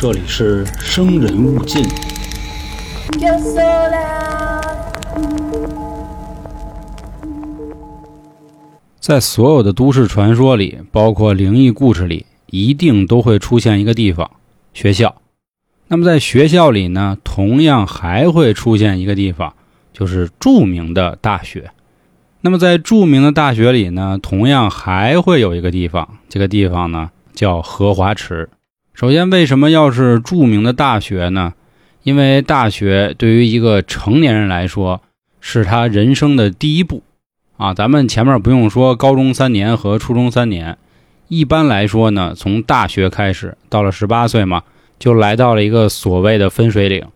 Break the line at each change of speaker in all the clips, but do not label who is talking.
这里是生人勿近。在所有的都市传说里，包括灵异故事里，一定都会出现一个地方——学校。那么在学校里呢，同样还会出现一个地方，就是著名的大学。那么在著名的大学里呢，同样还会有一个地方，这个地方呢叫荷花池。首先，为什么要是著名的大学呢？因为大学对于一个成年人来说，是他人生的第一步。啊，咱们前面不用说高中三年和初中三年，一般来说呢，从大学开始，到了十八岁嘛，就来到了一个所谓的分水岭。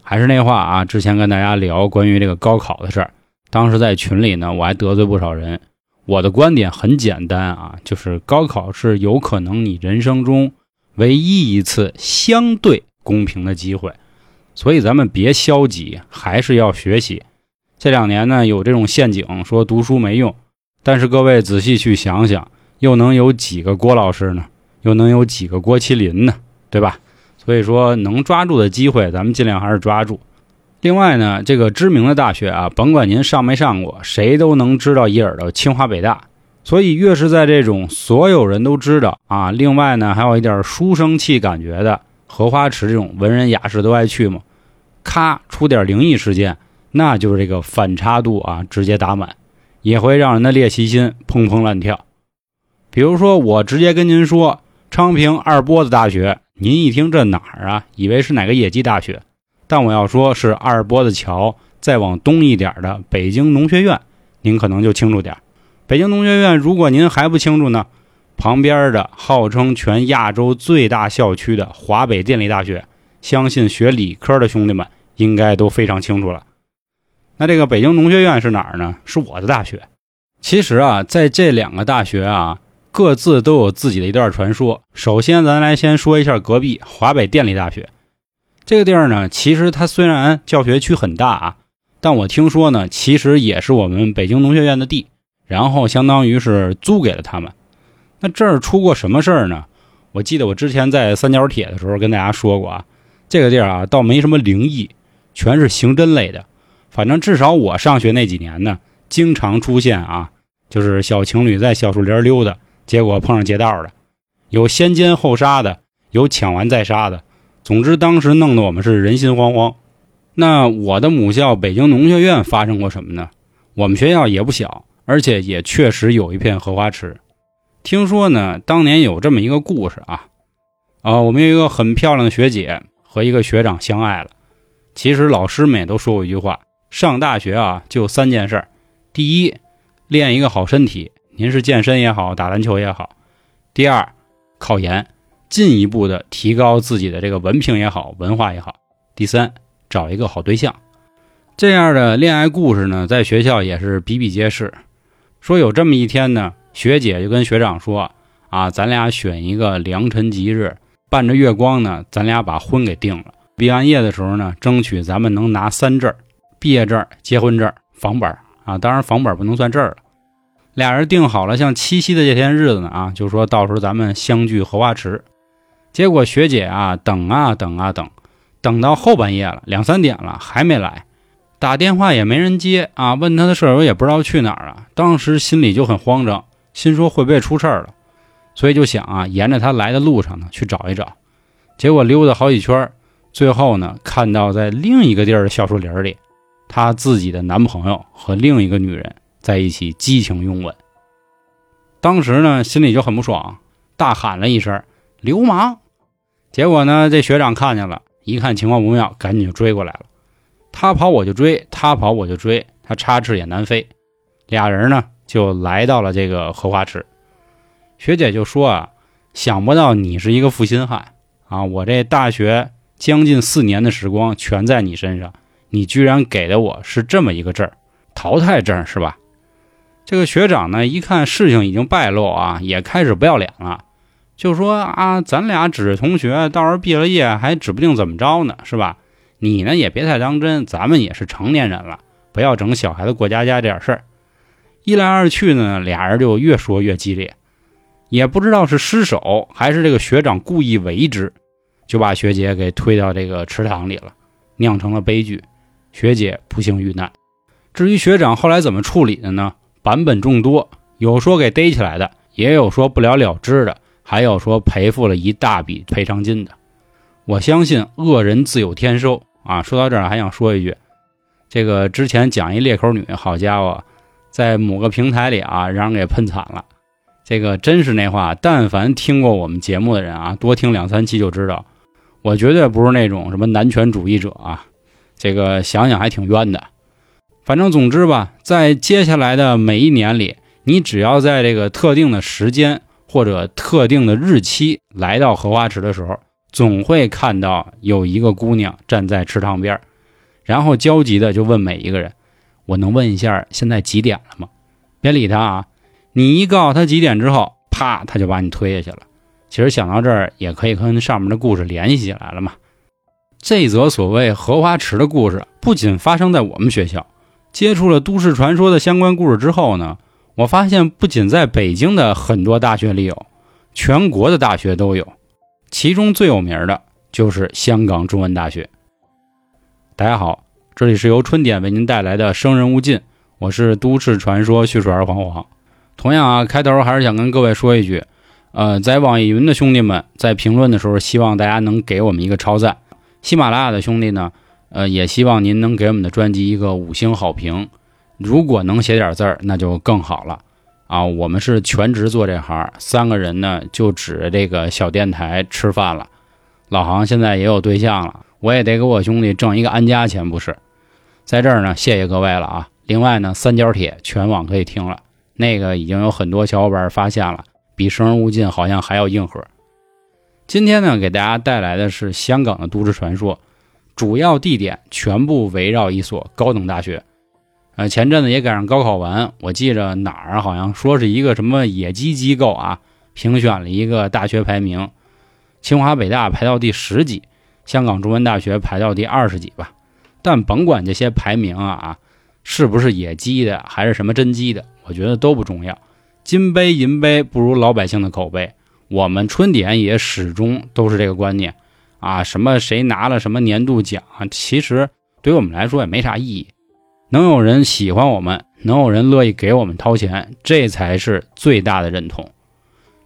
还是那话啊，之前跟大家聊关于这个高考的事儿，当时在群里呢，我还得罪不少人。我的观点很简单啊，就是高考是有可能你人生中唯一一次相对公平的机会，所以咱们别消极，还是要学习。这两年呢，有这种陷阱，说读书没用。但是各位仔细去想想，又能有几个郭老师呢？又能有几个郭麒麟呢？对吧？所以说，能抓住的机会，咱们尽量还是抓住。另外呢，这个知名的大学啊，甭管您上没上过，谁都能知道一耳朵清华北大。所以，越是在这种所有人都知道啊，另外呢，还有一点书生气感觉的荷花池这种文人雅士都爱去嘛，咔出点灵异事件。那就是这个反差度啊，直接打满，也会让人的猎奇心砰砰乱跳。比如说，我直接跟您说，昌平二波子大学，您一听这哪儿啊，以为是哪个野鸡大学，但我要说是二波子桥再往东一点的北京农学院，您可能就清楚点。北京农学院，如果您还不清楚呢，旁边的号称全亚洲最大校区的华北电力大学，相信学理科的兄弟们应该都非常清楚了。那这个北京农学院是哪儿呢？是我的大学。其实啊，在这两个大学啊，各自都有自己的一段传说。首先，咱来先说一下隔壁华北电力大学这个地儿呢。其实它虽然教学区很大啊，但我听说呢，其实也是我们北京农学院的地，然后相当于是租给了他们。那这儿出过什么事儿呢？我记得我之前在三角铁的时候跟大家说过啊，这个地儿啊，倒没什么灵异，全是刑侦类的。反正至少我上学那几年呢，经常出现啊，就是小情侣在小树林溜达，结果碰上劫道的，有先奸后杀的，有抢完再杀的。总之，当时弄得我们是人心惶惶。那我的母校北京农学院发生过什么呢？我们学校也不小，而且也确实有一片荷花池。听说呢，当年有这么一个故事啊，啊，我们有一个很漂亮的学姐和一个学长相爱了。其实老师们也都说过一句话。上大学啊，就三件事儿：第一，练一个好身体，您是健身也好，打篮球也好；第二，考研，进一步的提高自己的这个文凭也好，文化也好；第三，找一个好对象。这样的恋爱故事呢，在学校也是比比皆是。说有这么一天呢，学姐就跟学长说：“啊，咱俩选一个良辰吉日，伴着月光呢，咱俩把婚给定了。毕完业的时候呢，争取咱们能拿三证。”毕业证、结婚证、房本啊，当然房本不能算证了。俩人定好了，像七夕的这天日子呢啊，就说到时候咱们相聚荷花池。结果学姐啊等啊等啊等，等到后半夜了，两三点了还没来，打电话也没人接啊，问他的舍友也不知道去哪儿了。当时心里就很慌张，心说会不会出事儿了，所以就想啊，沿着他来的路上呢去找一找。结果溜达好几圈，最后呢看到在另一个地儿的小树林里。她自己的男朋友和另一个女人在一起激情拥吻，当时呢心里就很不爽，大喊了一声“流氓”。结果呢这学长看见了，一看情况不妙，赶紧就追过来了。他跑我就追，他跑我就追，他插翅也难飞。俩人呢就来到了这个荷花池。学姐就说啊，想不到你是一个负心汉啊，我这大学将近四年的时光全在你身上。你居然给的我是这么一个证淘汰证是吧？这个学长呢，一看事情已经败露啊，也开始不要脸了，就说啊，咱俩只是同学，到时候毕了业还指不定怎么着呢，是吧？你呢也别太当真，咱们也是成年人了，不要整小孩子过家家这点事儿。一来二去呢，俩人就越说越激烈，也不知道是失手还是这个学长故意为之。就把学姐给推到这个池塘里了，酿成了悲剧，学姐不幸遇难。至于学长后来怎么处理的呢？版本众多，有说给逮起来的，也有说不了了之的，还有说赔付了一大笔赔偿金的。我相信恶人自有天收啊！说到这儿还想说一句，这个之前讲一裂口女，好家伙，在某个平台里啊，让人给喷惨了。这个真是那话，但凡听过我们节目的人啊，多听两三期就知道，我绝对不是那种什么男权主义者啊。这个想想还挺冤的。反正总之吧，在接下来的每一年里，你只要在这个特定的时间或者特定的日期来到荷花池的时候，总会看到有一个姑娘站在池塘边，然后焦急的就问每一个人：“我能问一下现在几点了吗？”别理他啊！你一告诉他几点之后，啪，他就把你推下去了。其实想到这儿，也可以跟上面的故事联系起来了嘛。这则所谓荷花池的故事，不仅发生在我们学校。接触了都市传说的相关故事之后呢，我发现不仅在北京的很多大学里有，全国的大学都有，其中最有名的就是香港中文大学。大家好，这里是由春点为您带来的《生人勿近》，我是都市传说叙述员黄黄。同样啊，开头还是想跟各位说一句，呃，在网易云的兄弟们在评论的时候，希望大家能给我们一个超赞；喜马拉雅的兄弟呢。呃，也希望您能给我们的专辑一个五星好评。如果能写点字儿，那就更好了啊！我们是全职做这行，三个人呢就指着这个小电台吃饭了。老杭现在也有对象了，我也得给我兄弟挣一个安家钱，不是？在这儿呢，谢谢各位了啊！另外呢，三角铁全网可以听了，那个已经有很多小伙伴发现了，比《生人勿近》好像还要硬核。今天呢，给大家带来的是香港的都市传说。主要地点全部围绕一所高等大学，呃，前阵子也赶上高考完，我记着哪儿好像说是一个什么野鸡机构啊，评选了一个大学排名，清华北大排到第十几，香港中文大学排到第二十几吧。但甭管这些排名啊，是不是野鸡的，还是什么真鸡的，我觉得都不重要。金杯银杯不如老百姓的口碑，我们春点也始终都是这个观念。啊，什么谁拿了什么年度奖，其实对于我们来说也没啥意义。能有人喜欢我们，能有人乐意给我们掏钱，这才是最大的认同。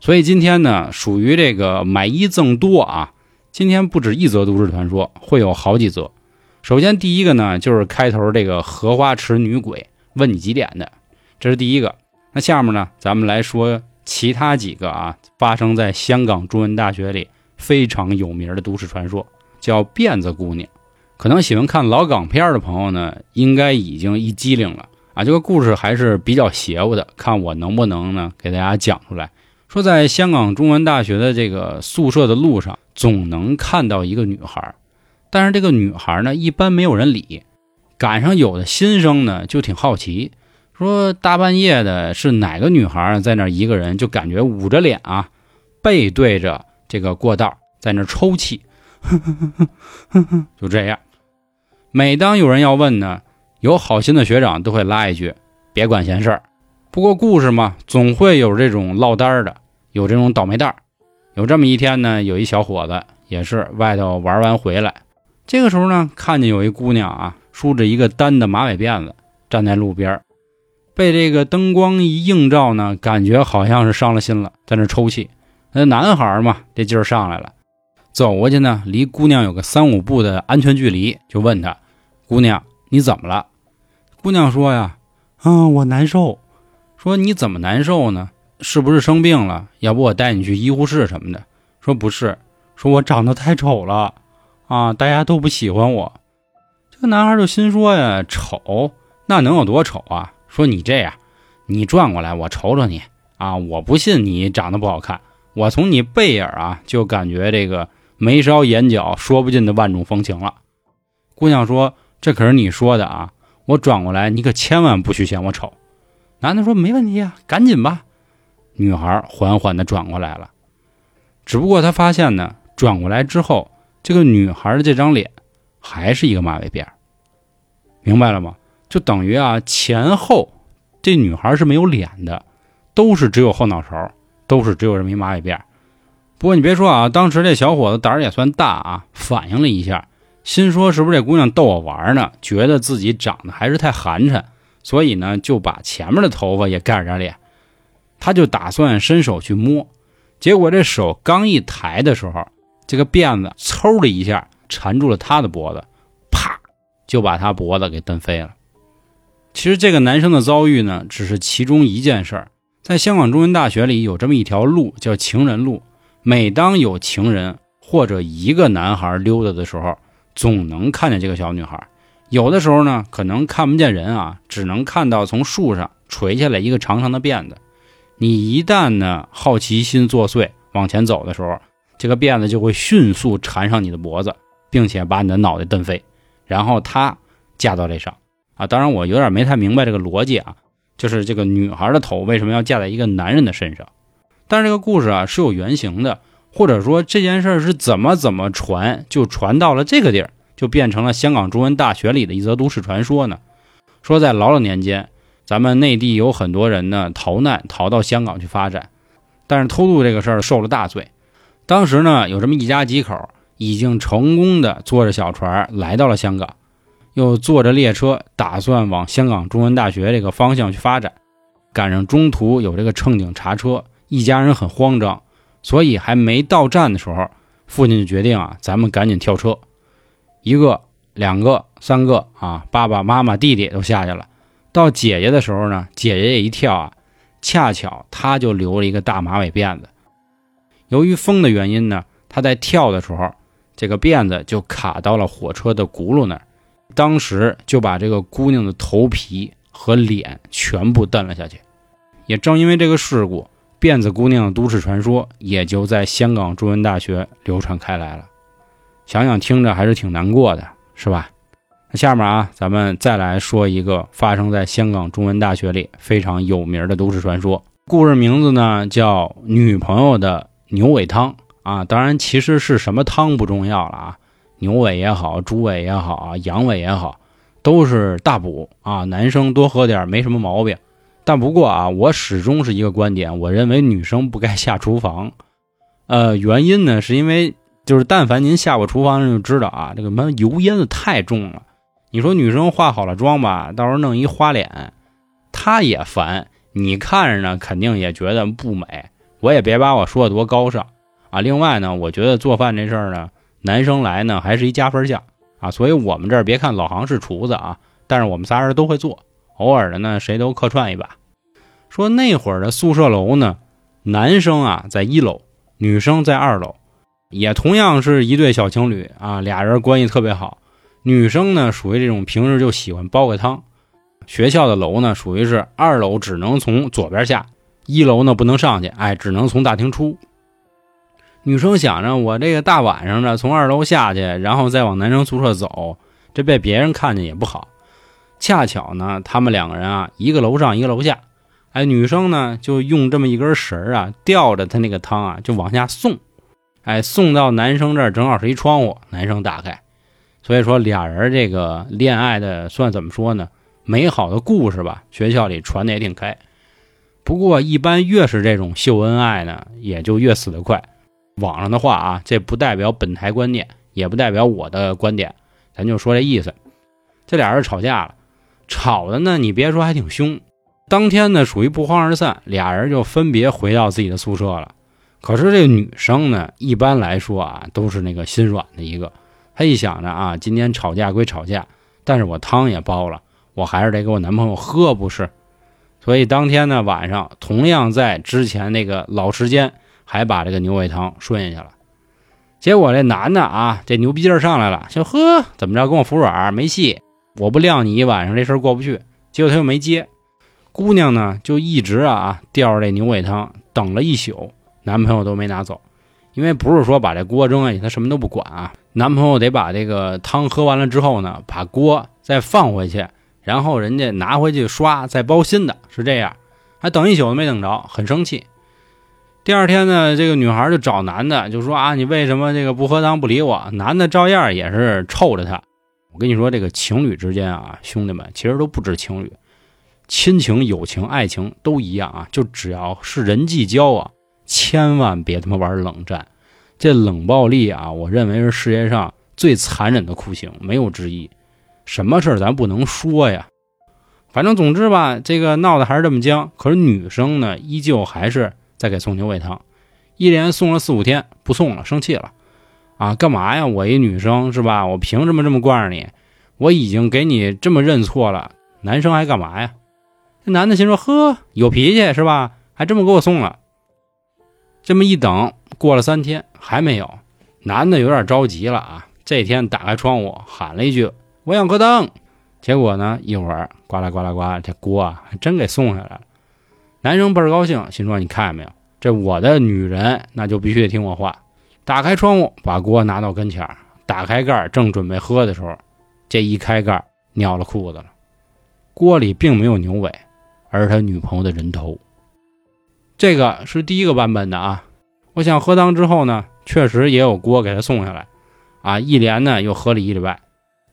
所以今天呢，属于这个买一赠多啊。今天不止一则都市传说，会有好几则。首先第一个呢，就是开头这个荷花池女鬼问你几点的，这是第一个。那下面呢，咱们来说其他几个啊，发生在香港中文大学里。非常有名的都市传说叫辫子姑娘，可能喜欢看老港片的朋友呢，应该已经一激灵了啊！这个故事还是比较邪乎的，看我能不能呢给大家讲出来。说在香港中文大学的这个宿舍的路上，总能看到一个女孩，但是这个女孩呢，一般没有人理。赶上有的新生呢，就挺好奇，说大半夜的是哪个女孩在那一个人，就感觉捂着脸啊，背对着。这个过道在那抽泣，就这样。每当有人要问呢，有好心的学长都会拉一句：“别管闲事儿。”不过故事嘛，总会有这种落单的，有这种倒霉蛋儿。有这么一天呢，有一小伙子也是外头玩完回来，这个时候呢，看见有一姑娘啊，梳着一个单的马尾辫子，站在路边被这个灯光一映照呢，感觉好像是伤了心了，在那抽泣。那男孩嘛，这劲儿上来了，走过去呢，离姑娘有个三五步的安全距离，就问她：“姑娘，你怎么了？”姑娘说：“呀，啊，我难受。”说：“你怎么难受呢？是不是生病了？要不我带你去医护室什么的？”说：“不是，说我长得太丑了，啊，大家都不喜欢我。”这个男孩就心说：“呀，丑那能有多丑啊？”说：“你这样，你转过来，我瞅瞅你啊，我不信你长得不好看。”我从你背影啊，就感觉这个眉梢眼角说不尽的万种风情了。姑娘说：“这可是你说的啊，我转过来，你可千万不许嫌我丑。”男的说：“没问题啊，赶紧吧。”女孩缓缓的转过来了，只不过他发现呢，转过来之后，这个女孩的这张脸还是一个马尾辫，明白了吗？就等于啊，前后这女孩是没有脸的，都是只有后脑勺。都是只有这么一马尾辫，不过你别说啊，当时这小伙子胆儿也算大啊，反应了一下，心说是不是这姑娘逗我玩呢？觉得自己长得还是太寒碜，所以呢就把前面的头发也盖着脸。他就打算伸手去摸，结果这手刚一抬的时候，这个辫子嗖的一下缠住了他的脖子，啪就把他脖子给蹬飞了。其实这个男生的遭遇呢，只是其中一件事儿。在香港中文大学里有这么一条路叫情人路。每当有情人或者一个男孩溜达的时候，总能看见这个小女孩。有的时候呢，可能看不见人啊，只能看到从树上垂下来一个长长的辫子。你一旦呢好奇心作祟，往前走的时候，这个辫子就会迅速缠上你的脖子，并且把你的脑袋蹬飞，然后它架到这上啊。当然，我有点没太明白这个逻辑啊，就是这个女孩的头为什么要架在一个男人的身上？但是这个故事啊是有原型的，或者说这件事儿是怎么怎么传，就传到了这个地儿，就变成了香港中文大学里的一则都市传说呢。说在老老年间，咱们内地有很多人呢逃难逃到香港去发展，但是偷渡这个事儿受了大罪。当时呢有这么一家几口已经成功的坐着小船来到了香港，又坐着列车打算往香港中文大学这个方向去发展，赶上中途有这个乘警查车。一家人很慌张，所以还没到站的时候，父亲就决定啊，咱们赶紧跳车。一个、两个、三个啊，爸爸妈妈、弟弟都下去了。到姐姐的时候呢，姐姐也一跳啊，恰巧她就留了一个大马尾辫子。由于风的原因呢，她在跳的时候，这个辫子就卡到了火车的轱辘那儿，当时就把这个姑娘的头皮和脸全部蹬了下去。也正因为这个事故。辫子姑娘的都市传说也就在香港中文大学流传开来了，想想听着还是挺难过的，是吧？那下面啊，咱们再来说一个发生在香港中文大学里非常有名的都市传说。故事名字呢叫“女朋友的牛尾汤”啊，当然其实是什么汤不重要了啊，牛尾也好，猪尾也好，羊尾也好，都是大补啊，男生多喝点没什么毛病。但不过啊，我始终是一个观点，我认为女生不该下厨房。呃，原因呢，是因为就是但凡您下过厨房，就知道啊，这个门油烟子太重了。你说女生化好了妆吧，到时候弄一花脸，她也烦，你看着呢，肯定也觉得不美。我也别把我说的多高尚啊。另外呢，我觉得做饭这事儿呢，男生来呢还是一加分项啊。所以我们这儿别看老杭是厨子啊，但是我们仨人都会做。偶尔的呢，谁都客串一把。说那会儿的宿舍楼呢，男生啊在一楼，女生在二楼，也同样是一对小情侣啊，俩人关系特别好。女生呢属于这种平时就喜欢煲个汤。学校的楼呢属于是二楼只能从左边下，一楼呢不能上去，哎，只能从大厅出。女生想着我这个大晚上的从二楼下去，然后再往男生宿舍走，这被别人看见也不好。恰巧呢，他们两个人啊，一个楼上，一个楼下。哎，女生呢就用这么一根绳啊，吊着他那个汤啊，就往下送。哎，送到男生这儿正好是一窗户，男生打开。所以说俩人这个恋爱的算怎么说呢？美好的故事吧，学校里传的也挺开。不过一般越是这种秀恩爱呢，也就越死得快。网上的话啊，这不代表本台观点，也不代表我的观点，咱就说这意思。这俩人吵架了。吵的呢，你别说还挺凶。当天呢，属于不欢而散，俩人就分别回到自己的宿舍了。可是这女生呢，一般来说啊，都是那个心软的一个。她一想着啊，今天吵架归吵架，但是我汤也煲了，我还是得给我男朋友喝，不是？所以当天呢晚上，同样在之前那个老时间，还把这个牛尾汤顺下去了。结果这男的啊，这牛逼劲儿上来了，就呵，怎么着跟我服软没戏。我不晾你一晚上，这事儿过不去。结果他又没接，姑娘呢就一直啊吊着这牛尾汤，等了一宿，男朋友都没拿走。因为不是说把这锅扔下去，他什么都不管啊。男朋友得把这个汤喝完了之后呢，把锅再放回去，然后人家拿回去刷，再包新的，是这样。还等一宿都没等着，很生气。第二天呢，这个女孩就找男的，就说啊，你为什么这个不喝汤不理我？男的照样也是臭着她。我跟你说，这个情侣之间啊，兄弟们，其实都不止情侣，亲情、友情、爱情都一样啊。就只要是人际交往，千万别他妈玩冷战。这冷暴力啊，我认为是世界上最残忍的酷刑，没有之一。什么事儿咱不能说呀？反正总之吧，这个闹得还是这么僵。可是女生呢，依旧还是在给送牛喂汤，一连送了四五天，不送了，生气了。啊，干嘛呀？我一女生是吧？我凭什么这么惯着你？我已经给你这么认错了，男生还干嘛呀？这男的心说：呵，有脾气是吧？还这么给我送了。这么一等，过了三天还没有，男的有点着急了啊！这天打开窗户喊了一句：“我想咯噔。”结果呢，一会儿呱啦呱啦呱，这锅啊还真给送下来了。男生倍儿高兴，心说：“你看见没有？这我的女人，那就必须得听我话。”打开窗户，把锅拿到跟前儿，打开盖儿，正准备喝的时候，这一开盖儿，尿了裤子了。锅里并没有牛尾，而是他女朋友的人头。这个是第一个版本的啊！我想喝汤之后呢，确实也有锅给他送下来，啊，一连呢又喝了一礼拜。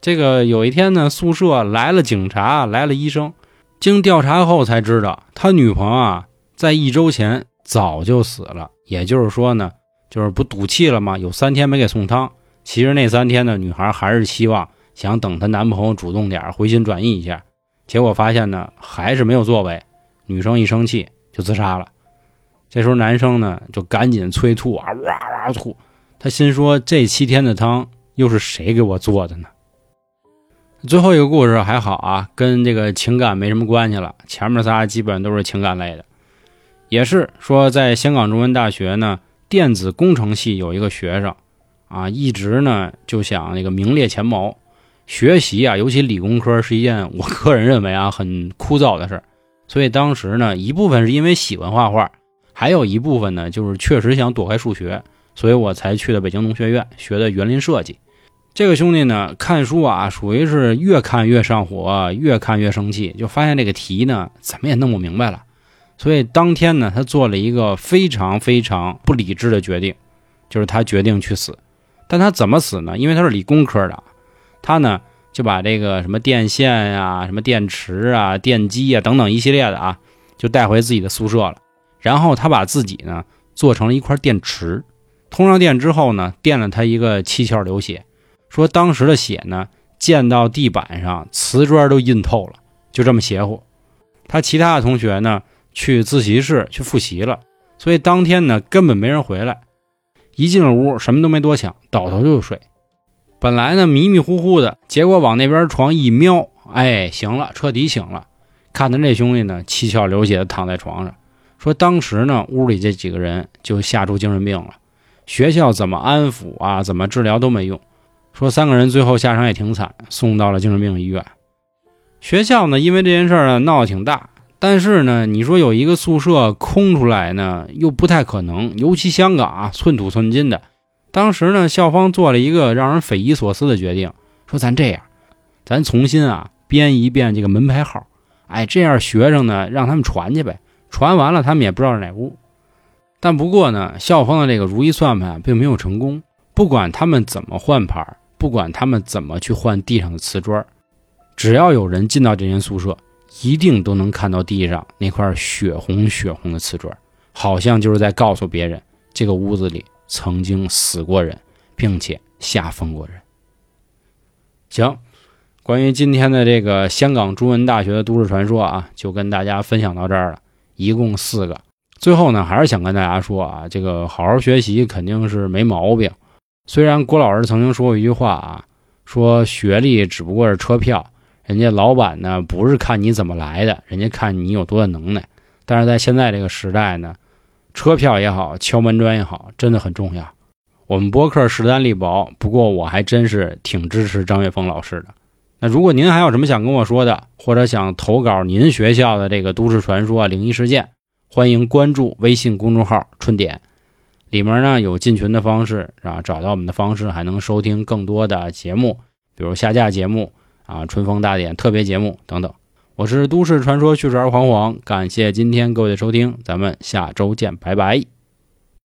这个有一天呢，宿舍来了警察，来了医生，经调查后才知道，他女朋友啊，在一周前早就死了。也就是说呢，就是不赌气了吗？有三天没给送汤。其实那三天呢，女孩还是希望想等她男朋友主动点，回心转意一下。结果发现呢，还是没有作为。女生一生气就自杀了。这时候男生呢就赶紧催吐啊，哇哇吐。他心说这七天的汤又是谁给我做的呢？最后一个故事还好啊，跟这个情感没什么关系了。前面仨基本都是情感类的，也是说在香港中文大学呢，电子工程系有一个学生啊，一直呢就想那个名列前茅。学习啊，尤其理工科是一件我个人认为啊很枯燥的事儿，所以当时呢，一部分是因为喜欢画画。还有一部分呢，就是确实想躲开数学，所以我才去的北京农学院学的园林设计。这个兄弟呢，看书啊，属于是越看越上火，越看越生气，就发现这个题呢，怎么也弄不明白了。所以当天呢，他做了一个非常非常不理智的决定，就是他决定去死。但他怎么死呢？因为他是理工科的，他呢就把这个什么电线啊、什么电池啊、电机啊等等一系列的啊，就带回自己的宿舍了。然后他把自己呢做成了一块电池，通上电之后呢，电了他一个七窍流血，说当时的血呢溅到地板上，瓷砖都印透了，就这么邪乎。他其他的同学呢去自习室去复习了，所以当天呢根本没人回来。一进了屋，什么都没多想，倒头就睡。本来呢迷迷糊糊的，结果往那边床一瞄，哎，行了，彻底醒了。看他这兄弟呢七窍流血的躺在床上。说当时呢，屋里这几个人就吓出精神病了，学校怎么安抚啊，怎么治疗都没用。说三个人最后下场也挺惨，送到了精神病医院。学校呢，因为这件事儿呢闹得挺大，但是呢，你说有一个宿舍空出来呢，又不太可能，尤其香港啊，寸土寸金的。当时呢，校方做了一个让人匪夷所思的决定，说咱这样，咱重新啊编一遍这个门牌号，哎，这样学生呢让他们传去呗。传完了，他们也不知道是哪屋。但不过呢，校方的这个如意算盘并没有成功。不管他们怎么换牌，不管他们怎么去换地上的瓷砖，只要有人进到这间宿舍，一定都能看到地上那块血红血红的瓷砖，好像就是在告诉别人，这个屋子里曾经死过人，并且下封过人。行，关于今天的这个香港中文大学的都市传说啊，就跟大家分享到这儿了。一共四个，最后呢，还是想跟大家说啊，这个好好学习肯定是没毛病。虽然郭老师曾经说过一句话啊，说学历只不过是车票，人家老板呢不是看你怎么来的，人家看你有多大能耐。但是在现在这个时代呢，车票也好，敲门砖也好，真的很重要。我们播客势单力薄，不过我还真是挺支持张岳峰老师的。那如果您还有什么想跟我说的，或者想投稿您学校的这个都市传说、灵异事件，欢迎关注微信公众号“春点”，里面呢有进群的方式啊，找到我们的方式，还能收听更多的节目，比如下架节目啊、春风大典特别节目等等。我是都市传说叙事儿黄黄，感谢今天各位的收听，咱们下周见，拜拜。